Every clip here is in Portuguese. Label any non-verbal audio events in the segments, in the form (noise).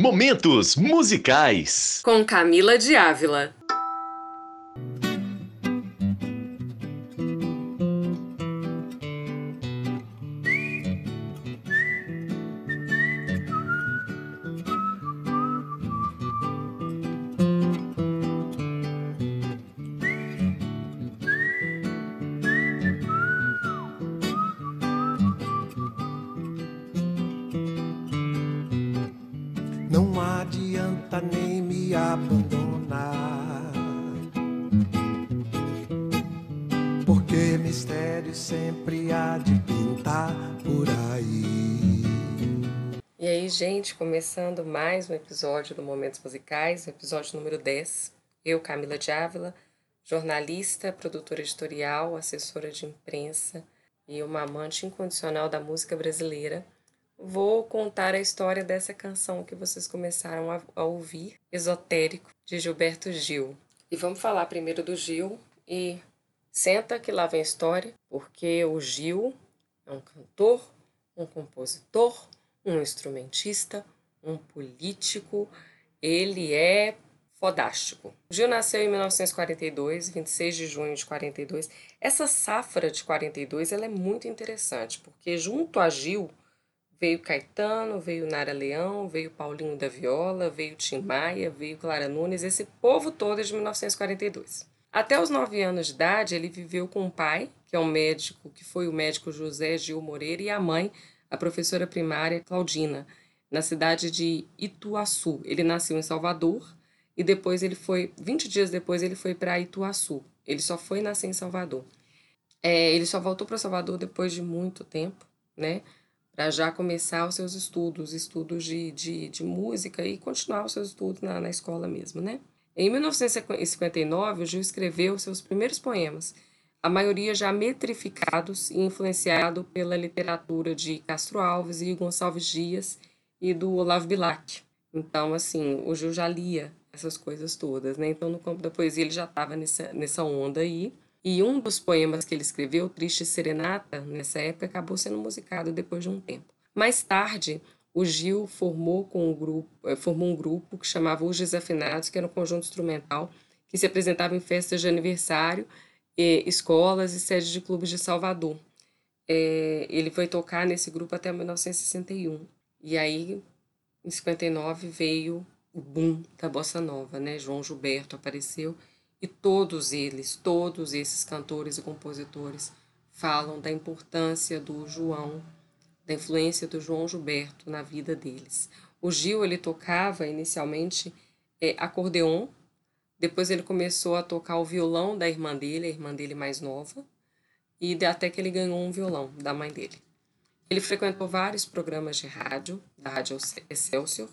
Momentos musicais. Com Camila de Ávila. Não adianta nem me abandonar. Porque mistério sempre há de pintar por aí. E aí, gente, começando mais um episódio do Momentos Musicais, episódio número 10. Eu, Camila de Ávila, jornalista, produtora editorial, assessora de imprensa e uma amante incondicional da música brasileira. Vou contar a história dessa canção que vocês começaram a, a ouvir, Esotérico, de Gilberto Gil. E vamos falar primeiro do Gil e senta que lá vem a história, porque o Gil é um cantor, um compositor, um instrumentista, um político, ele é fodástico. O Gil nasceu em 1942, 26 de junho de 42. Essa safra de 42 ela é muito interessante, porque junto a Gil Veio Caetano, veio Nara Leão, veio Paulinho da Viola, veio Tim Maia, veio Clara Nunes, esse povo todo é de 1942. Até os nove anos de idade, ele viveu com o pai, que é um médico, que foi o médico José Gil Moreira, e a mãe, a professora primária Claudina, na cidade de Ituaçu. Ele nasceu em Salvador e depois ele foi, 20 dias depois, ele foi para Ituaçu. Ele só foi nascer em Salvador. É, ele só voltou para Salvador depois de muito tempo, né? Para já começar os seus estudos, estudos de, de, de música e continuar os seus estudos na, na escola mesmo, né? Em 1959, o Gil escreveu seus primeiros poemas, a maioria já metrificados e influenciado pela literatura de Castro Alves e Gonçalves Dias e do Olavo Bilac. Então, assim, o Gil já lia essas coisas todas, né? Então, no campo da poesia, ele já estava nessa, nessa onda aí. E um dos poemas que ele escreveu, Triste Serenata, nessa época, acabou sendo musicado depois de um tempo. Mais tarde, o Gil formou, com um grupo, formou um grupo que chamava Os Desafinados, que era um conjunto instrumental que se apresentava em festas de aniversário, escolas e sedes de clubes de Salvador. É, ele foi tocar nesse grupo até 1961. E aí, em 59, veio o boom da bossa nova, né? João Gilberto apareceu e todos eles, todos esses cantores e compositores falam da importância do João, da influência do João Gilberto na vida deles. O Gil ele tocava inicialmente é, acordeon, depois ele começou a tocar o violão da irmã dele, a irmã dele mais nova, e até que ele ganhou um violão da mãe dele. Ele frequentou vários programas de rádio, da Rádio Excelsior,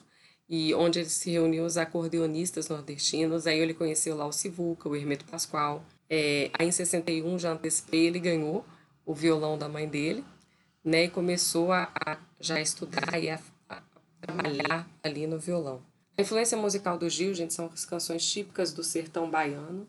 e onde ele se reuniu os acordeonistas nordestinos. Aí ele conheceu lá o Sivuca, o Hermeto Pascoal. É, aí em 61, já antecipei, ele ganhou o violão da mãe dele, né? E começou a, a já estudar e a, a, trabalhar ali no violão. A influência musical do Gil, gente, são as canções típicas do sertão baiano,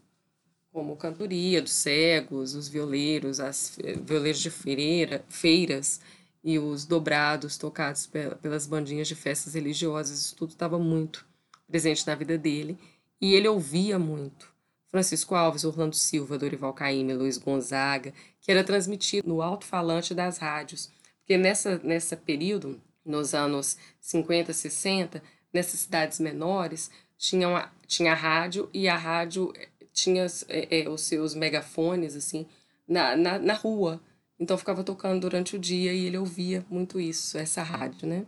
como Cantoria dos Cegos, os violeiros, as violeiros de feira, feiras, e os dobrados tocados pelas bandinhas de festas religiosas, isso tudo estava muito presente na vida dele e ele ouvia muito. Francisco Alves, Orlando Silva, Dorival Caymmi, Luiz Gonzaga, que era transmitido no alto-falante das rádios, porque nessa, nessa período, nos anos 50, 60, nessas cidades menores, tinha, uma, tinha rádio e a rádio tinha é, é, os seus megafones assim na, na, na rua, então ficava tocando durante o dia e ele ouvia muito isso, essa rádio, né?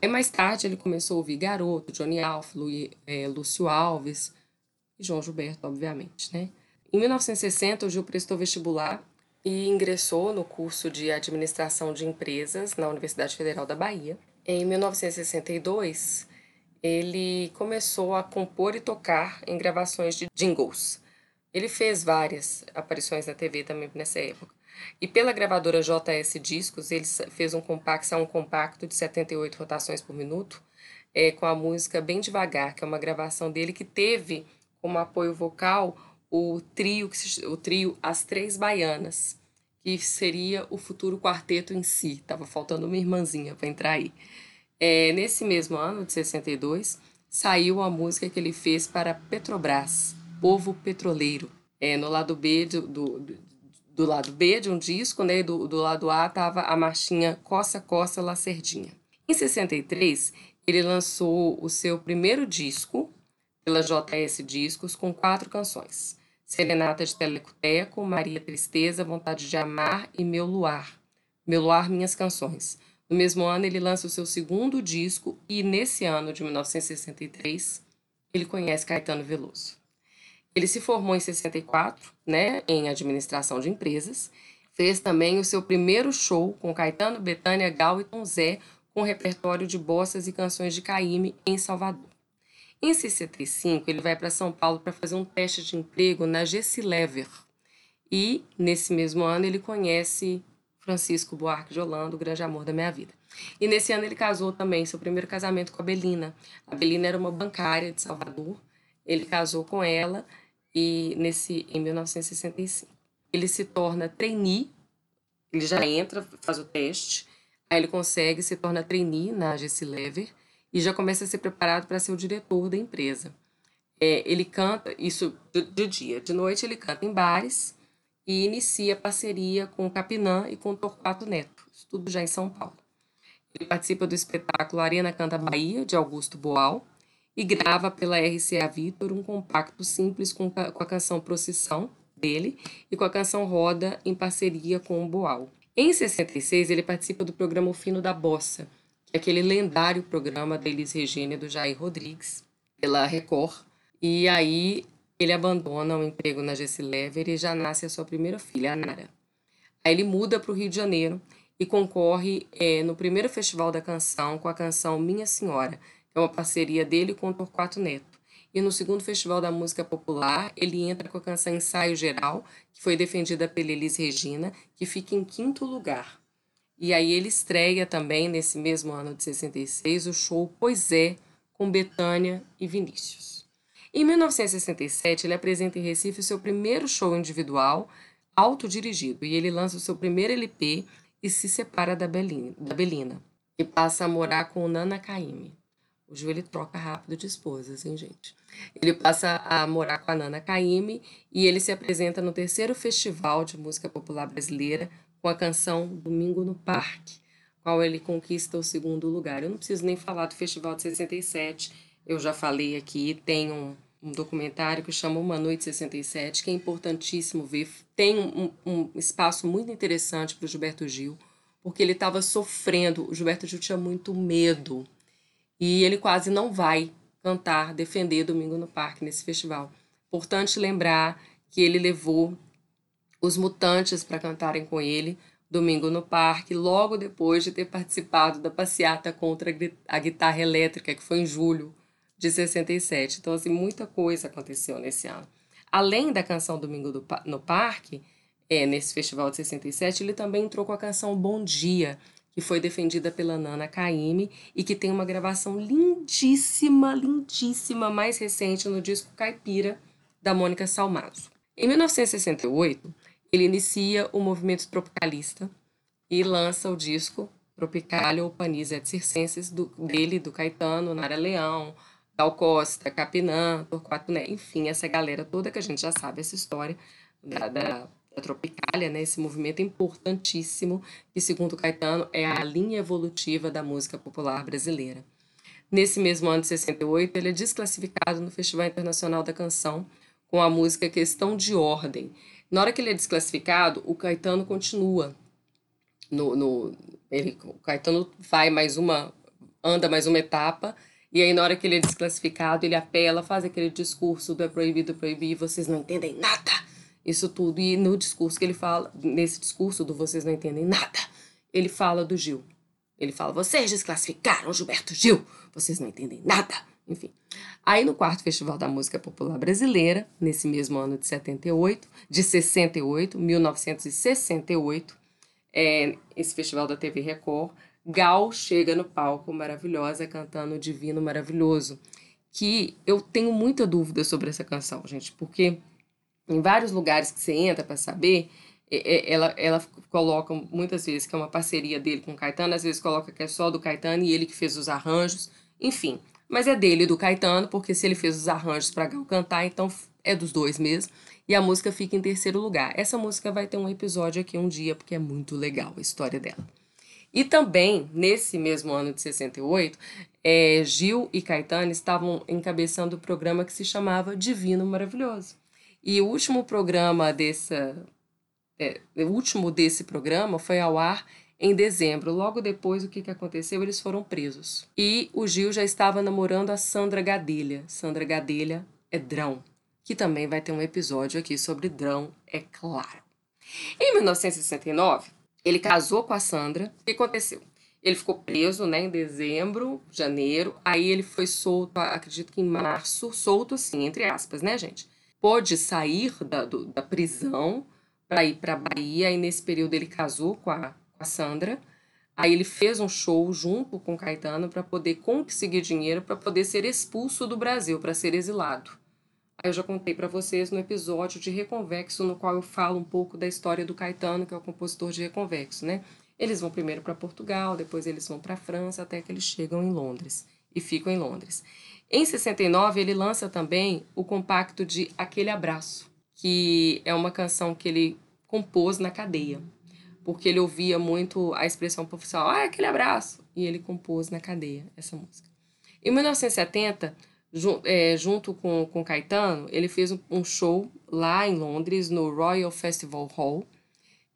Aí mais tarde ele começou a ouvir Garoto, Johnny Alf, Lu, é, Lúcio Alves e João Gilberto, obviamente, né? Em 1960 o Gil prestou vestibular e ingressou no curso de Administração de Empresas na Universidade Federal da Bahia. Em 1962 ele começou a compor e tocar em gravações de jingles. Ele fez várias aparições na TV também nessa época. E pela gravadora JS Discos, ele fez um compacto, um compacto de 78 rotações por minuto, é, com a música Bem Devagar, que é uma gravação dele que teve como apoio vocal o trio, o trio As Três Baianas, que seria o futuro quarteto em si. Tava faltando uma irmãzinha para entrar aí. É, nesse mesmo ano, de 62, saiu a música que ele fez para Petrobras, Povo Petroleiro. É, no lado B do, do, do lado B de um disco, né? Do, do lado A estava a marchinha Coça Coça Lacerdinha. Em 63, ele lançou o seu primeiro disco pela JS Discos com quatro canções. Serenata de Telecoteco, Maria Tristeza, Vontade de Amar e Meu Luar. Meu Luar, Minhas Canções. No mesmo ano, ele lança o seu segundo disco e, nesse ano de 1963, ele conhece Caetano Veloso. Ele se formou em 64, né, em administração de empresas. Fez também o seu primeiro show com Caetano, Betânia, Gal e Tom Zé, com repertório de bossas e canções de Caíme em Salvador. Em 65, ele vai para São Paulo para fazer um teste de emprego na Gessilever. E, nesse mesmo ano, ele conhece Francisco Buarque de Holanda, o grande amor da minha vida. E nesse ano ele casou também, seu primeiro casamento com a Belina. A Belina era uma bancária de Salvador. Ele casou com ela e nesse em 1965. Ele se torna trainee, ele já entra, faz o teste, aí ele consegue, se torna trainee na GC Lever e já começa a ser preparado para ser o diretor da empresa. É, ele canta, isso de, de, dia, de noite ele canta em bares e inicia parceria com o Capinã e com o Torquato Neto, isso tudo já em São Paulo. Ele participa do espetáculo Arena Canta Bahia, de Augusto Boal, e grava pela RCA Victor um compacto simples com, com a canção Procissão dele e com a canção Roda em parceria com o Boal. Em 66, ele participa do programa O Fino da Bossa, que é aquele lendário programa da Elis Regina e do Jair Rodrigues, pela Record. E aí ele abandona o emprego na Jesse Lever e já nasce a sua primeira filha, a Nara. Aí ele muda para o Rio de Janeiro e concorre é, no primeiro Festival da Canção com a canção Minha Senhora, é uma parceria dele com o Torquato Neto. E no segundo Festival da Música Popular, ele entra com a canção Ensaio Geral, que foi defendida pela Elis Regina, que fica em quinto lugar. E aí ele estreia também, nesse mesmo ano de 66, o show Pois é, com Betânia e Vinícius. Em 1967, ele apresenta em Recife o seu primeiro show individual, autodirigido, e ele lança o seu primeiro LP e se separa da Belina, da Belina e passa a morar com Nana Caymmi. O ele troca rápido de esposas, hein, gente? Ele passa a morar com a Nana Caymmi e ele se apresenta no terceiro Festival de Música Popular Brasileira com a canção Domingo no Parque, qual ele conquista o segundo lugar. Eu não preciso nem falar do Festival de 67, eu já falei aqui, tem um, um documentário que chama Uma Noite 67, que é importantíssimo ver. Tem um, um espaço muito interessante para o Gilberto Gil, porque ele estava sofrendo, o Gilberto Gil tinha muito medo e ele quase não vai cantar, defender Domingo no Parque nesse festival. Importante lembrar que ele levou os Mutantes para cantarem com ele Domingo no Parque, logo depois de ter participado da passeata contra a guitarra elétrica, que foi em julho de 67. Então, assim, muita coisa aconteceu nesse ano. Além da canção Domingo do, no Parque, é, nesse festival de 67, ele também entrou com a canção Bom Dia, que foi defendida pela Nana Caymmi e que tem uma gravação lindíssima, lindíssima, mais recente no disco Caipira, da Mônica Salmazo. Em 1968, ele inicia o movimento tropicalista e lança o disco Tropicalia ou Panis et Circenses do, dele, do Caetano, Nara Leão, Dal Costa, Capinã, Torquato Né, enfim, essa galera toda que a gente já sabe essa história da, da da Tropicália, né, esse movimento importantíssimo que, segundo Caetano, é a linha evolutiva da música popular brasileira. Nesse mesmo ano de 68, ele é desclassificado no Festival Internacional da Canção com a música Questão de Ordem. Na hora que ele é desclassificado, o Caetano continua. No, no, ele, o Caetano vai mais uma, anda mais uma etapa, e aí na hora que ele é desclassificado, ele apela, faz aquele discurso do é proibido proibir, vocês não entendem nada isso tudo. E no discurso que ele fala, nesse discurso do Vocês Não Entendem Nada, ele fala do Gil. Ele fala: Vocês desclassificaram Gilberto Gil, vocês não entendem nada. enfim. Aí no quarto Festival da Música Popular Brasileira, nesse mesmo ano de 78, de 68, 1968, é, esse festival da TV Record, Gal chega no palco maravilhosa cantando Divino Maravilhoso, que eu tenho muita dúvida sobre essa canção, gente, porque em vários lugares que você entra para saber, ela, ela coloca muitas vezes que é uma parceria dele com o Caetano, às vezes coloca que é só do Caetano e ele que fez os arranjos, enfim. Mas é dele e do Caetano, porque se ele fez os arranjos para Gal cantar, então é dos dois mesmo. E a música fica em terceiro lugar. Essa música vai ter um episódio aqui um dia, porque é muito legal a história dela. E também, nesse mesmo ano de 68, é, Gil e Caetano estavam encabeçando o programa que se chamava Divino Maravilhoso. E o último programa dessa, é, o último desse programa foi ao ar em dezembro. Logo depois, o que, que aconteceu? Eles foram presos. E o Gil já estava namorando a Sandra Gadelha. Sandra Gadelha é Drão, que também vai ter um episódio aqui sobre Drão, é claro. Em 1969, ele casou com a Sandra. O que aconteceu? Ele ficou preso né, em dezembro, janeiro. Aí ele foi solto, acredito que em março, solto assim, entre aspas, né, gente? Pôde sair da, do, da prisão para ir para Bahia. E nesse período ele casou com a, com a Sandra. Aí ele fez um show junto com Caetano para poder conseguir dinheiro para poder ser expulso do Brasil, para ser exilado. Aí eu já contei para vocês no episódio de Reconvexo, no qual eu falo um pouco da história do Caetano, que é o compositor de Reconvexo, né? Eles vão primeiro para Portugal, depois eles vão para a França, até que eles chegam em Londres e ficam em Londres. Em 69, ele lança também o compacto de Aquele Abraço, que é uma canção que ele compôs na cadeia, porque ele ouvia muito a expressão profissional, ah, aquele abraço, e ele compôs na cadeia essa música. Em 1970, é, junto com, com Caetano, ele fez um, show lá em Londres, no Royal Festival Hall.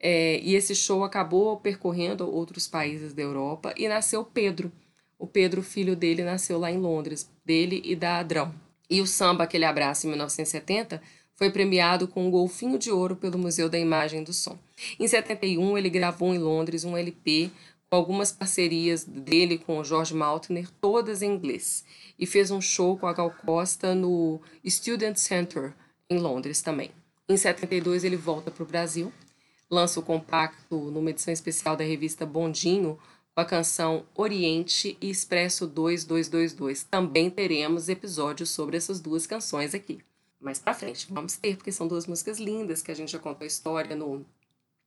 É, e esse show acabou percorrendo outros países da Europa e nasceu Pedro. O Pedro, filho dele, nasceu lá em Londres, dele e da Adrão. E o samba Aquele Abraço, em 1970, foi premiado com um golfinho de ouro pelo Museu da Imagem do Som. Em 71, ele gravou em Londres um LP com algumas parcerias dele com o George Maltner, todas em inglês e fez um show com a Gal Costa no Student Center, em Londres também. Em 72 ele volta para o Brasil, lança o compacto numa edição especial da revista Bondinho com a canção Oriente e Expresso 2222. Também teremos episódios sobre essas duas canções aqui. Mais para frente vamos ter, porque são duas músicas lindas que a gente já contou a história no,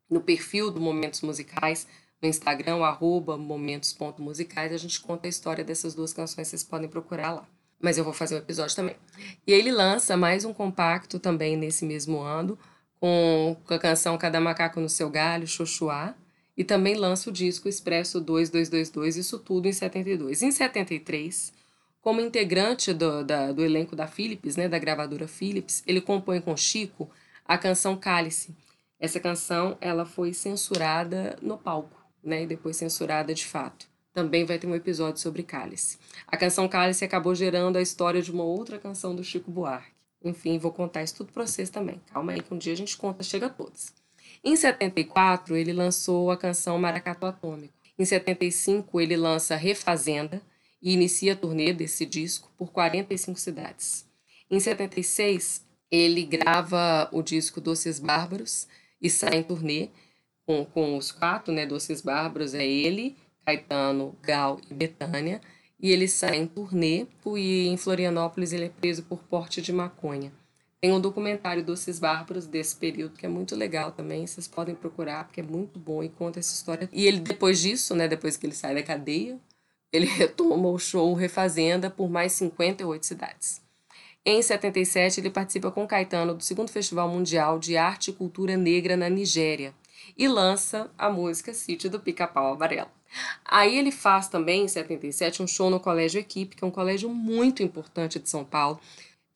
no perfil do Momentos Musicais no Instagram, arroba momentos.musicais, a gente conta a história dessas duas canções, vocês podem procurar lá. Mas eu vou fazer um episódio também. E ele lança mais um compacto também nesse mesmo ano, com, com a canção Cada Macaco no Seu Galho, Xoxuá, e também lança o disco Expresso 2222, isso tudo em 72. Em 73, como integrante do, da, do elenco da Philips, né, da gravadora Philips, ele compõe com Chico a canção Cálice. Essa canção ela foi censurada no palco né, e depois censurada de fato. Também vai ter um episódio sobre Cálice. A canção Cálice acabou gerando a história de uma outra canção do Chico Buarque. Enfim, vou contar isso tudo para vocês também. Calma aí que um dia a gente conta, chega a todos. Em 74, ele lançou a canção Maracatu Atômico. Em 75, ele lança Refazenda e inicia a turnê desse disco por 45 cidades. Em 76, ele grava o disco Doces Bárbaros e sai em turnê com, com os quatro, né, Doces Bárbaros, é ele, Caetano, Gal e Betânia, e ele sai em turnê e em Florianópolis ele é preso por porte de maconha. Tem um documentário Doces Bárbaros desse período que é muito legal também, vocês podem procurar porque é muito bom e conta essa história. E ele depois disso, né, depois que ele sai da cadeia, ele (laughs) retoma o show Refazenda por mais 58 cidades. Em 77, ele participa com Caetano do segundo Festival Mundial de Arte e Cultura Negra na Nigéria, e lança a música Sítio do Pica-Pau Amarelo. Aí ele faz também, em 77, um show no Colégio Equipe, que é um colégio muito importante de São Paulo.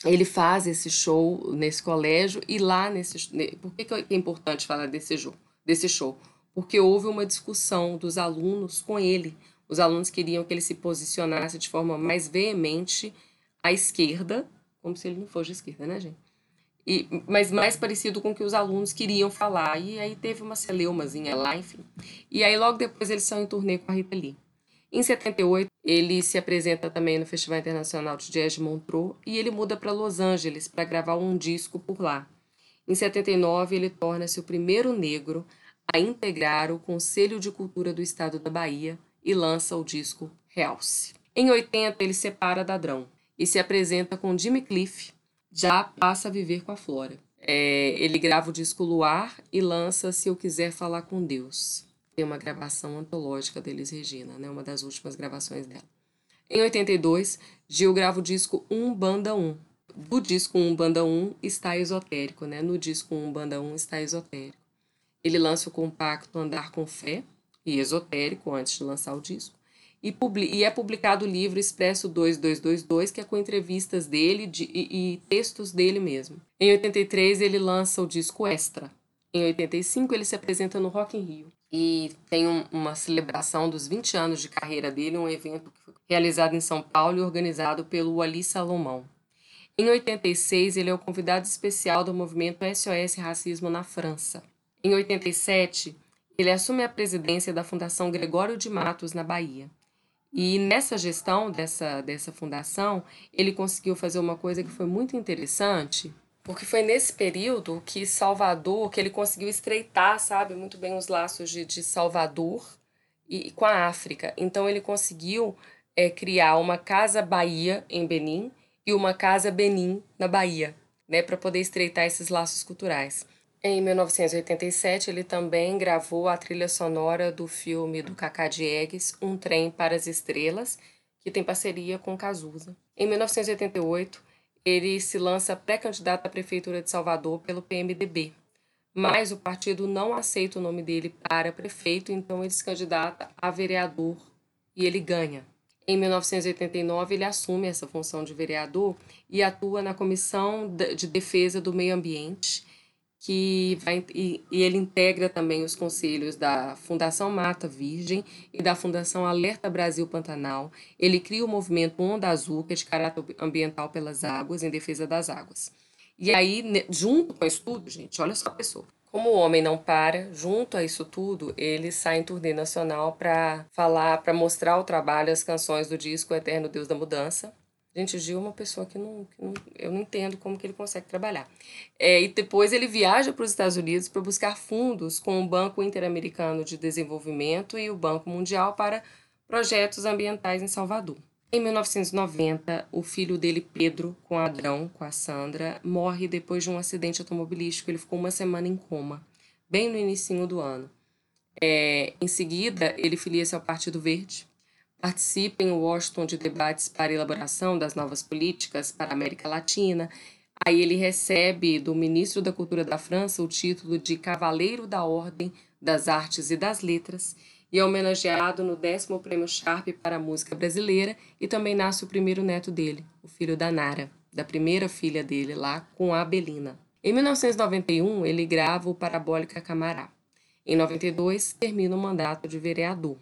Ele faz esse show nesse colégio e lá nesse. Por que, que é importante falar desse show? Desse show? Porque houve uma discussão dos alunos com ele. Os alunos queriam que ele se posicionasse de forma mais veemente à esquerda, como se ele não fosse de esquerda, né, gente? E, mas mais parecido com o que os alunos queriam falar. E aí teve uma celeumazinha lá, enfim. E aí logo depois eles são em turnê com a Rita Lee. Em 78, ele se apresenta também no Festival Internacional de Jazz de Montreux e ele muda para Los Angeles para gravar um disco por lá. Em 79, ele torna-se o primeiro negro a integrar o Conselho de Cultura do Estado da Bahia e lança o disco Realce. Em 80, ele separa da Drão e se apresenta com Jimmy Cliff, já passa a viver com a Flora. É, ele grava o disco Luar e lança Se Eu Quiser Falar com Deus tem uma gravação antológica deles, Regina, né? uma das últimas gravações dela. Em 82, Gil grava o disco Um Banda 1. Do disco Um Banda 1 está esotérico, né? No disco Um Banda 1 está esotérico. Ele lança o compacto Andar com Fé e Esotérico antes de lançar o disco. E, e é publicado o livro Expresso 2222, que é com entrevistas dele de, e, e textos dele mesmo. Em 83, ele lança o disco Extra. Em 85, ele se apresenta no Rock in Rio e tem um, uma celebração dos 20 anos de carreira dele, um evento realizado em São Paulo e organizado pelo Ali Salomão. Em 86, ele é o convidado especial do movimento SOS Racismo na França. Em 87, ele assume a presidência da Fundação Gregório de Matos, na Bahia. E nessa gestão dessa, dessa fundação, ele conseguiu fazer uma coisa que foi muito interessante, porque foi nesse período que Salvador, que ele conseguiu estreitar, sabe, muito bem os laços de, de Salvador e, e com a África. Então ele conseguiu é, criar uma casa Bahia em Benin e uma casa Benin na Bahia, né, para poder estreitar esses laços culturais. Em 1987, ele também gravou a trilha sonora do filme do Cacá Diegues, Um Trem para as Estrelas, que tem parceria com Cazuza. Em 1988, ele se lança pré-candidato à Prefeitura de Salvador pelo PMDB. Mas o partido não aceita o nome dele para prefeito, então ele se candidata a vereador e ele ganha. Em 1989, ele assume essa função de vereador e atua na Comissão de Defesa do Meio Ambiente que vai, e, e, ele integra também os conselhos da Fundação Mata Virgem e da Fundação Alerta Brasil Pantanal. Ele cria o movimento Onda Azul, que é de caráter ambiental pelas águas, em defesa das águas. E aí, junto com isso tudo, gente, olha só a pessoa. Como o homem não para, junto a isso tudo, ele sai em turnê nacional para falar, para mostrar o trabalho, as canções do disco Eterno Deus da Mudança, Gente, o Gil é uma pessoa que não, que não eu não entendo como que ele consegue trabalhar. É, e depois ele viaja para os Estados Unidos para buscar fundos com o Banco Interamericano de Desenvolvimento e o Banco Mundial para projetos ambientais em Salvador. Em 1990, o filho dele, Pedro, com Adrão, com a Sandra, morre depois de um acidente automobilístico. Ele ficou uma semana em coma, bem no início do ano. É, em seguida, ele filia-se ao Partido Verde, participa em Washington de debates para elaboração das novas políticas para a América Latina. Aí ele recebe do ministro da Cultura da França o título de Cavaleiro da Ordem das Artes e das Letras e é homenageado no décimo prêmio Sharp para a música brasileira e também nasce o primeiro neto dele, o filho da Nara, da primeira filha dele lá com a Belina. Em 1991, ele grava o Parabólica Camará. Em 92, termina o mandato de vereador.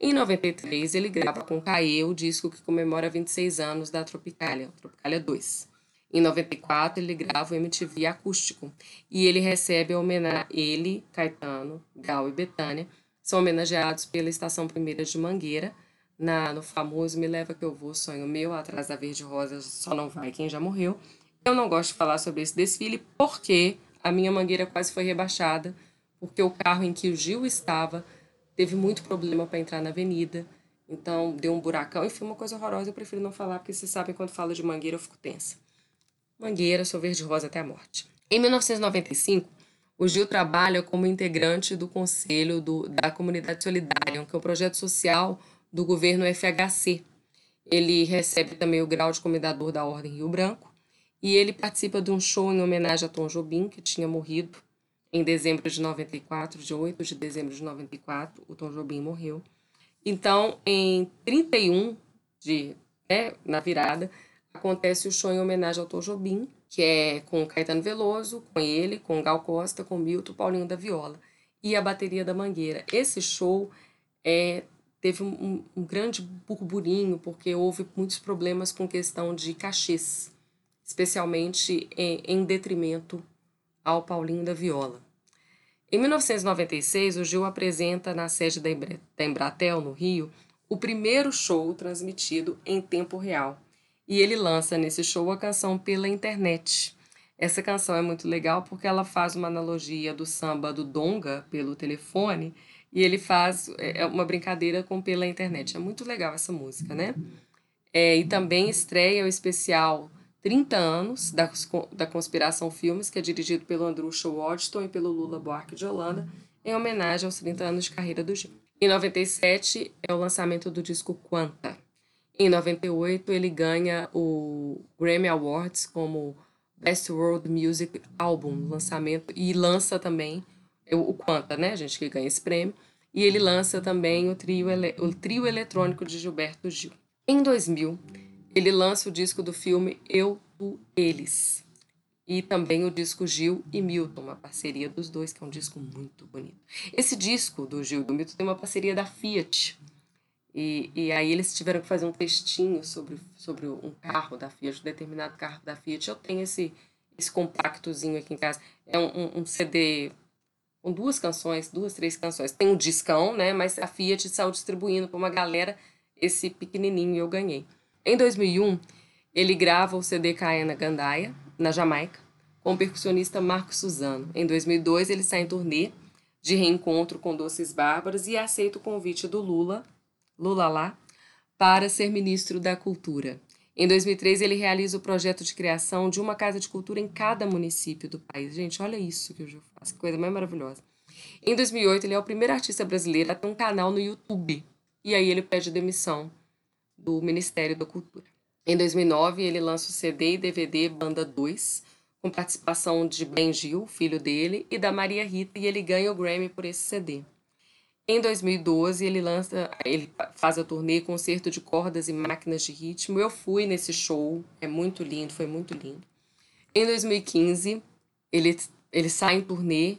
Em 93, ele grava com Caê o disco que comemora 26 anos da Tropicália, Tropicália 2. Em 94, ele grava o MTV Acústico e ele recebe a homenagem. Ele, Caetano, Gal e Betânia são homenageados pela Estação Primeira de Mangueira, na, no famoso Me Leva Que Eu Vou, Sonho Meu, atrás da Verde Rosa, só não vai quem já morreu. Eu não gosto de falar sobre esse desfile porque a minha mangueira quase foi rebaixada, porque o carro em que o Gil estava teve muito problema para entrar na avenida. Então, deu um buracão. Enfim, uma coisa horrorosa. Eu prefiro não falar, porque vocês sabem, quando falo de Mangueira, eu fico tensa. Mangueira, sou verde-rosa até a morte. Em 1995, o Gil trabalha como integrante do Conselho do, da Comunidade Solidária, que é o projeto social do governo FHC. Ele recebe também o grau de comendador da Ordem Rio Branco e ele participa de um show em homenagem a Tom Jobim, que tinha morrido em dezembro de 94, de 8 de dezembro de 94, o Tom Jobim morreu. Então, em 31 de, né, na virada, acontece o show em homenagem ao Tom Jobim, que é com Caetano Veloso, com ele, com Gal Costa, com Milton Paulinho da Viola e a bateria da Mangueira. Esse show é, teve um, um grande burburinho porque houve muitos problemas com questão de cachês, especialmente em, em detrimento ao Paulinho da Viola. Em 1996, o Gil apresenta na sede da Embratel, no Rio, o primeiro show transmitido em tempo real. E ele lança nesse show a canção pela internet. Essa canção é muito legal porque ela faz uma analogia do samba do Donga pelo telefone e ele faz é, é uma brincadeira com pela internet. É muito legal essa música, né? É, e também estreia o especial 30 anos da, da Conspiração Filmes, que é dirigido pelo Andrusha Waddington e pelo Lula Buarque de Holanda, em homenagem aos 30 anos de carreira do Gil. Em 97 é o lançamento do disco Quanta. Em 98 ele ganha o Grammy Awards como Best World Music Album, lançamento e lança também o Quanta, né, gente, que ganha esse prêmio. E ele lança também o trio, o trio eletrônico de Gilberto Gil. Em 2000, ele lança o disco do filme Eu, Tu, Eles. E também o disco Gil e Milton, uma parceria dos dois, que é um disco muito bonito. Esse disco do Gil e do Milton tem uma parceria da Fiat. E, e aí eles tiveram que fazer um textinho sobre, sobre um carro da Fiat, um determinado carro da Fiat. Eu tenho esse, esse compactozinho aqui em casa. É um, um, CD com duas canções, duas, três canções. Tem um discão, né? Mas a Fiat saiu distribuindo para uma galera esse pequenininho eu ganhei. Em 2001, ele grava o CD Kaena Gandaia, na Jamaica, com o percussionista Marco Suzano. Em 2002, ele sai em turnê de reencontro com Doces Bárbaras e aceita o convite do Lula, Lula lá, para ser ministro da Cultura. Em 2003, ele realiza o projeto de criação de uma casa de cultura em cada município do país. Gente, olha isso que o Gil faz, que coisa mais maravilhosa. Em 2008, ele é o primeiro artista brasileiro a ter um canal no YouTube. E aí ele pede demissão do Ministério da Cultura. Em 2009, ele lança o CD e DVD Banda 2, com participação de Ben Gil, filho dele, e da Maria Rita, e ele ganha o Grammy por esse CD. Em 2012, ele lança, ele faz a turnê Concerto de Cordas e Máquinas de Ritmo. Eu fui nesse show, é muito lindo, foi muito lindo. Em 2015, ele, ele sai em turnê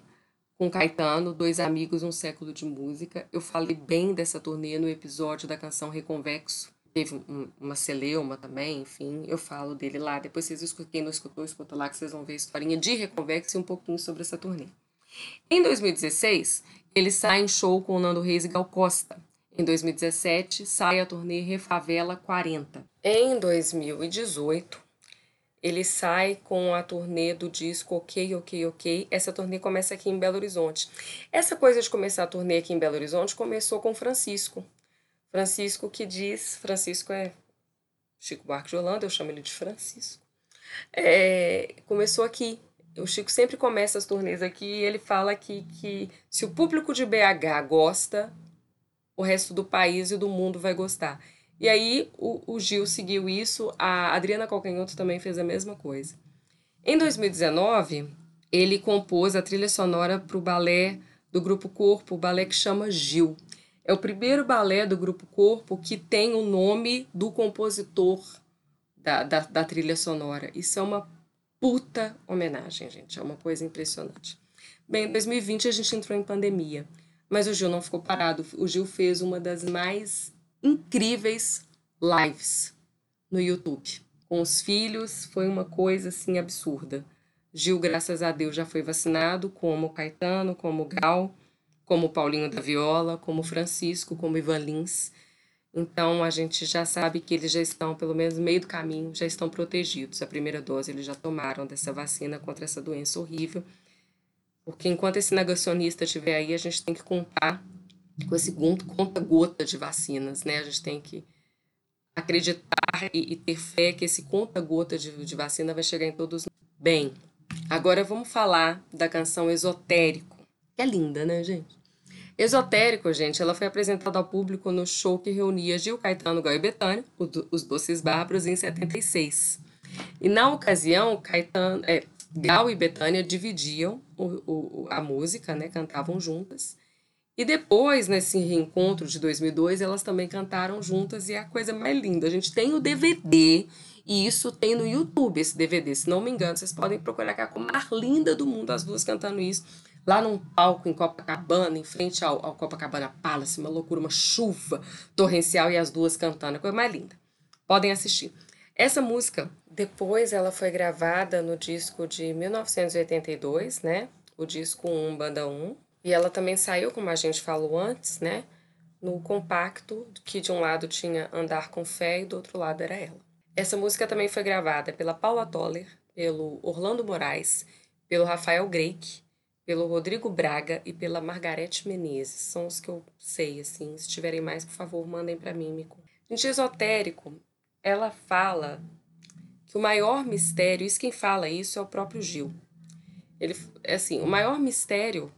com Caetano, Dois Amigos, Um Século de Música. Eu falei bem dessa turnê no episódio da canção Reconvexo. Teve um, uma celeuma também, enfim, eu falo dele lá. Depois vocês escutam, quem não escutou, escuta lá que vocês vão ver a historinha de Reconvexo e um pouquinho sobre essa turnê. Em 2016, ele sai em show com o Nando Reis e Gal Costa. Em 2017, sai a turnê Refavela 40. Em 2018, ele sai com a turnê do disco Ok, Ok, Ok. Essa turnê começa aqui em Belo Horizonte. Essa coisa de começar a turnê aqui em Belo Horizonte começou com Francisco. Francisco que diz, Francisco é Chico Buarque de Holanda, eu chamo ele de Francisco. É, começou aqui, o Chico sempre começa as turnês aqui e ele fala que, que se o público de BH gosta, o resto do país e do mundo vai gostar. E aí o, o Gil seguiu isso, a Adriana Calcanhoto também fez a mesma coisa. Em 2019, ele compôs a trilha sonora para o balé do Grupo Corpo, o balé que chama Gil. É o primeiro balé do Grupo Corpo que tem o nome do compositor da, da, da trilha sonora. Isso é uma puta homenagem, gente. É uma coisa impressionante. Bem, em 2020 a gente entrou em pandemia, mas o Gil não ficou parado. O Gil fez uma das mais incríveis lives no YouTube. Com os filhos, foi uma coisa assim absurda. Gil, graças a Deus, já foi vacinado, como Caetano, como Gal, como Paulinho da Viola, como Francisco, como Ivan Lins. Então a gente já sabe que eles já estão, pelo menos no meio do caminho, já estão protegidos. A primeira dose eles já tomaram dessa vacina contra essa doença horrível. Porque enquanto esse negacionista estiver aí, a gente tem que contar com esse conta-gota de vacinas, né? A gente tem que acreditar e, e ter fé que esse conta-gota de, de vacina vai chegar em todos. Bem, agora vamos falar da canção Esotérico, que é linda, né, gente? Esotérico, gente, ela foi apresentada ao público no show que reunia Gil Caetano, Gal e Betânia, os Doces Bárbaros, em 76. E na ocasião, Caetano, é, Gal e Betânia dividiam o, o, a música, né, cantavam juntas. E depois, nesse reencontro de 2002, elas também cantaram juntas e é a coisa mais linda. A gente tem o DVD e isso tem no YouTube, esse DVD. Se não me engano, vocês podem procurar cá com a mais linda do mundo, as duas cantando isso lá num palco em Copacabana, em frente ao, ao Copacabana Palace, uma loucura, uma chuva torrencial e as duas cantando, a coisa mais linda. Podem assistir. Essa música, depois ela foi gravada no disco de 1982, né? O disco 1, Banda 1. E ela também saiu, como a gente falou antes, né? no compacto que de um lado tinha Andar com Fé e do outro lado era ela. Essa música também foi gravada pela Paula Toller, pelo Orlando Moraes, pelo Rafael Greik, pelo Rodrigo Braga e pela Margarete Menezes. São os que eu sei, assim. Se tiverem mais, por favor, mandem para mim. Gente, esotérico, ela fala que o maior mistério, isso quem fala isso é o próprio Gil. Ele, é assim, o maior mistério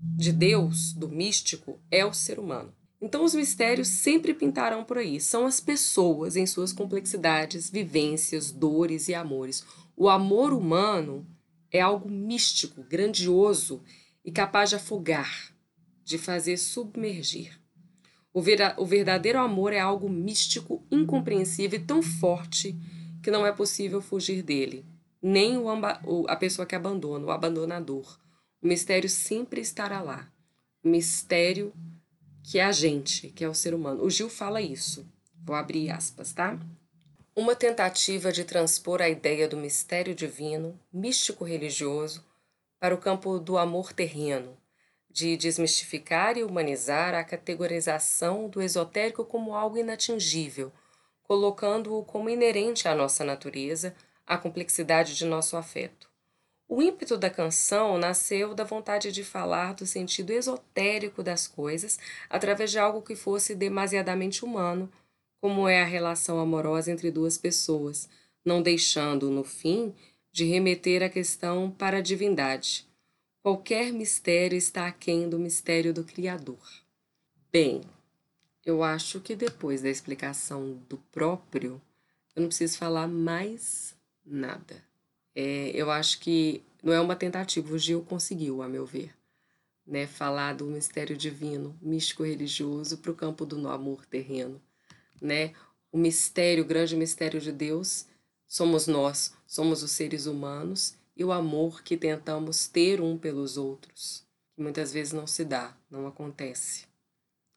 de Deus, do místico, é o ser humano. Então os mistérios sempre pintarão por aí. São as pessoas em suas complexidades, vivências, dores e amores. O amor humano é algo místico, grandioso e capaz de afogar, de fazer submergir. O, verdadeiro amor é algo místico, incompreensível e tão forte que não é possível fugir dele, nem o, o, a pessoa que abandona, o abandonador. O mistério sempre estará lá. O mistério que é a gente, que é o ser humano. O Gil fala isso. Vou abrir aspas, tá? Uma tentativa de transpor a ideia do mistério divino, místico-religioso, para o campo do amor terreno, de desmistificar e humanizar a categorização do esotérico como algo inatingível, colocando-o como inerente à nossa natureza, à complexidade de nosso afeto. O ímpeto da canção nasceu da vontade de falar do sentido esotérico das coisas através de algo que fosse demasiadamente humano, como é a relação amorosa entre duas pessoas, não deixando, no fim, de remeter a questão para a divindade. Qualquer mistério está aquém do mistério do Criador. Bem, eu acho que depois da explicação do próprio, eu não preciso falar mais nada. É, eu acho que não é uma tentativa, o Gil conseguiu, a meu ver, né, falar do mistério divino, místico-religioso, para o campo do amor terreno né? O mistério, o grande mistério de Deus somos nós, somos os seres humanos e o amor que tentamos ter um pelos outros, que muitas vezes não se dá, não acontece.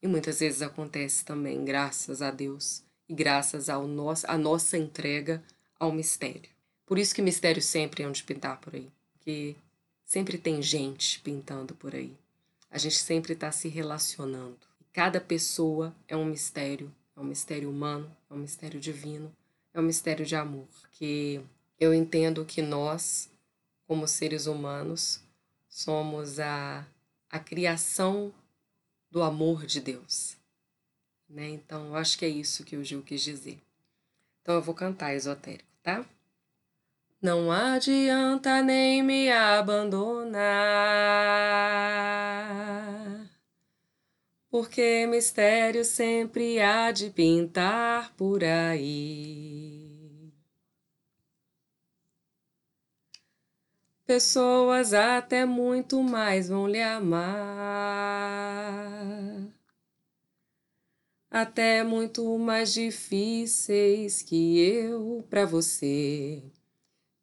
E muitas vezes acontece também, graças a Deus e graças ao nosso, à nossa entrega ao mistério. Por isso que mistério sempre é onde pintar por aí, porque sempre tem gente pintando por aí. A gente sempre está se relacionando. Cada pessoa é um mistério é um mistério humano, é um mistério divino, é um mistério de amor. Que eu entendo que nós, como seres humanos, somos a, a criação do amor de Deus. Né? Então, eu acho que é isso que o Gil quis dizer. Então, eu vou cantar esotérico, tá? Não adianta nem me abandonar porque mistério sempre há de pintar por aí. Pessoas até muito mais vão lhe amar, até muito mais difíceis que eu para você.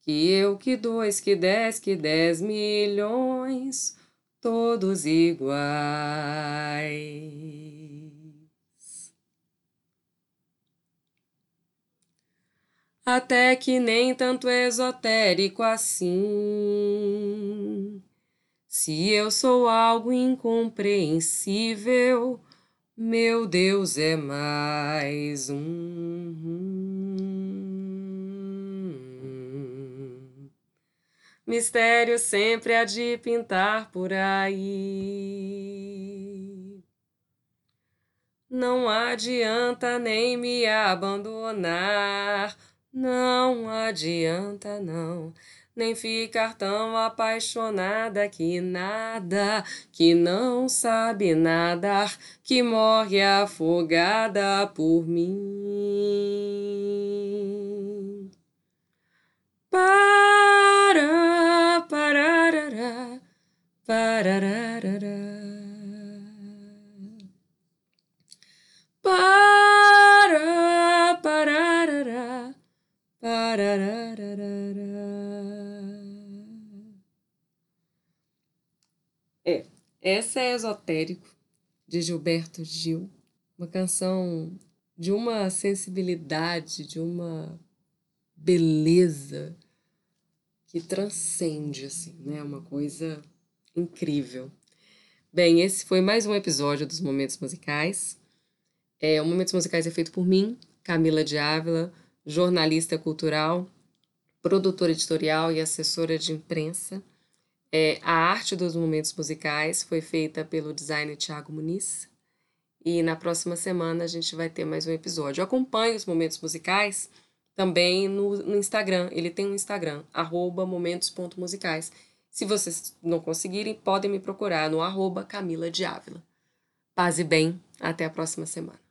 Que eu, que dois, que dez, que dez milhões todos iguais. Até que nem tanto esotérico assim. Se eu sou algo incompreensível, meu Deus é mais um. Mistério sempre há de pintar por aí. Não adianta nem me abandonar, não adianta não, nem ficar tão apaixonada que nada, que não sabe nadar, que morre afogada por mim. Para, pararara, pararara. Para, pararara, pararara. É, essa é Esotérico, de Gilberto Gil. Uma canção de uma sensibilidade, de uma beleza que transcende, assim, né? Uma coisa incrível. Bem, esse foi mais um episódio dos Momentos Musicais. É, o Momentos Musicais é feito por mim, Camila de Ávila, jornalista cultural, produtora editorial e assessora de imprensa. É, a arte dos momentos musicais foi feita pelo designer Thiago Muniz. E na próxima semana a gente vai ter mais um episódio. Acompanhe os momentos musicais também no, no Instagram. Ele tem um Instagram, arroba momentos.musicais. Se vocês não conseguirem, podem me procurar no arroba Camila de Ávila. Paz e bem, até a próxima semana.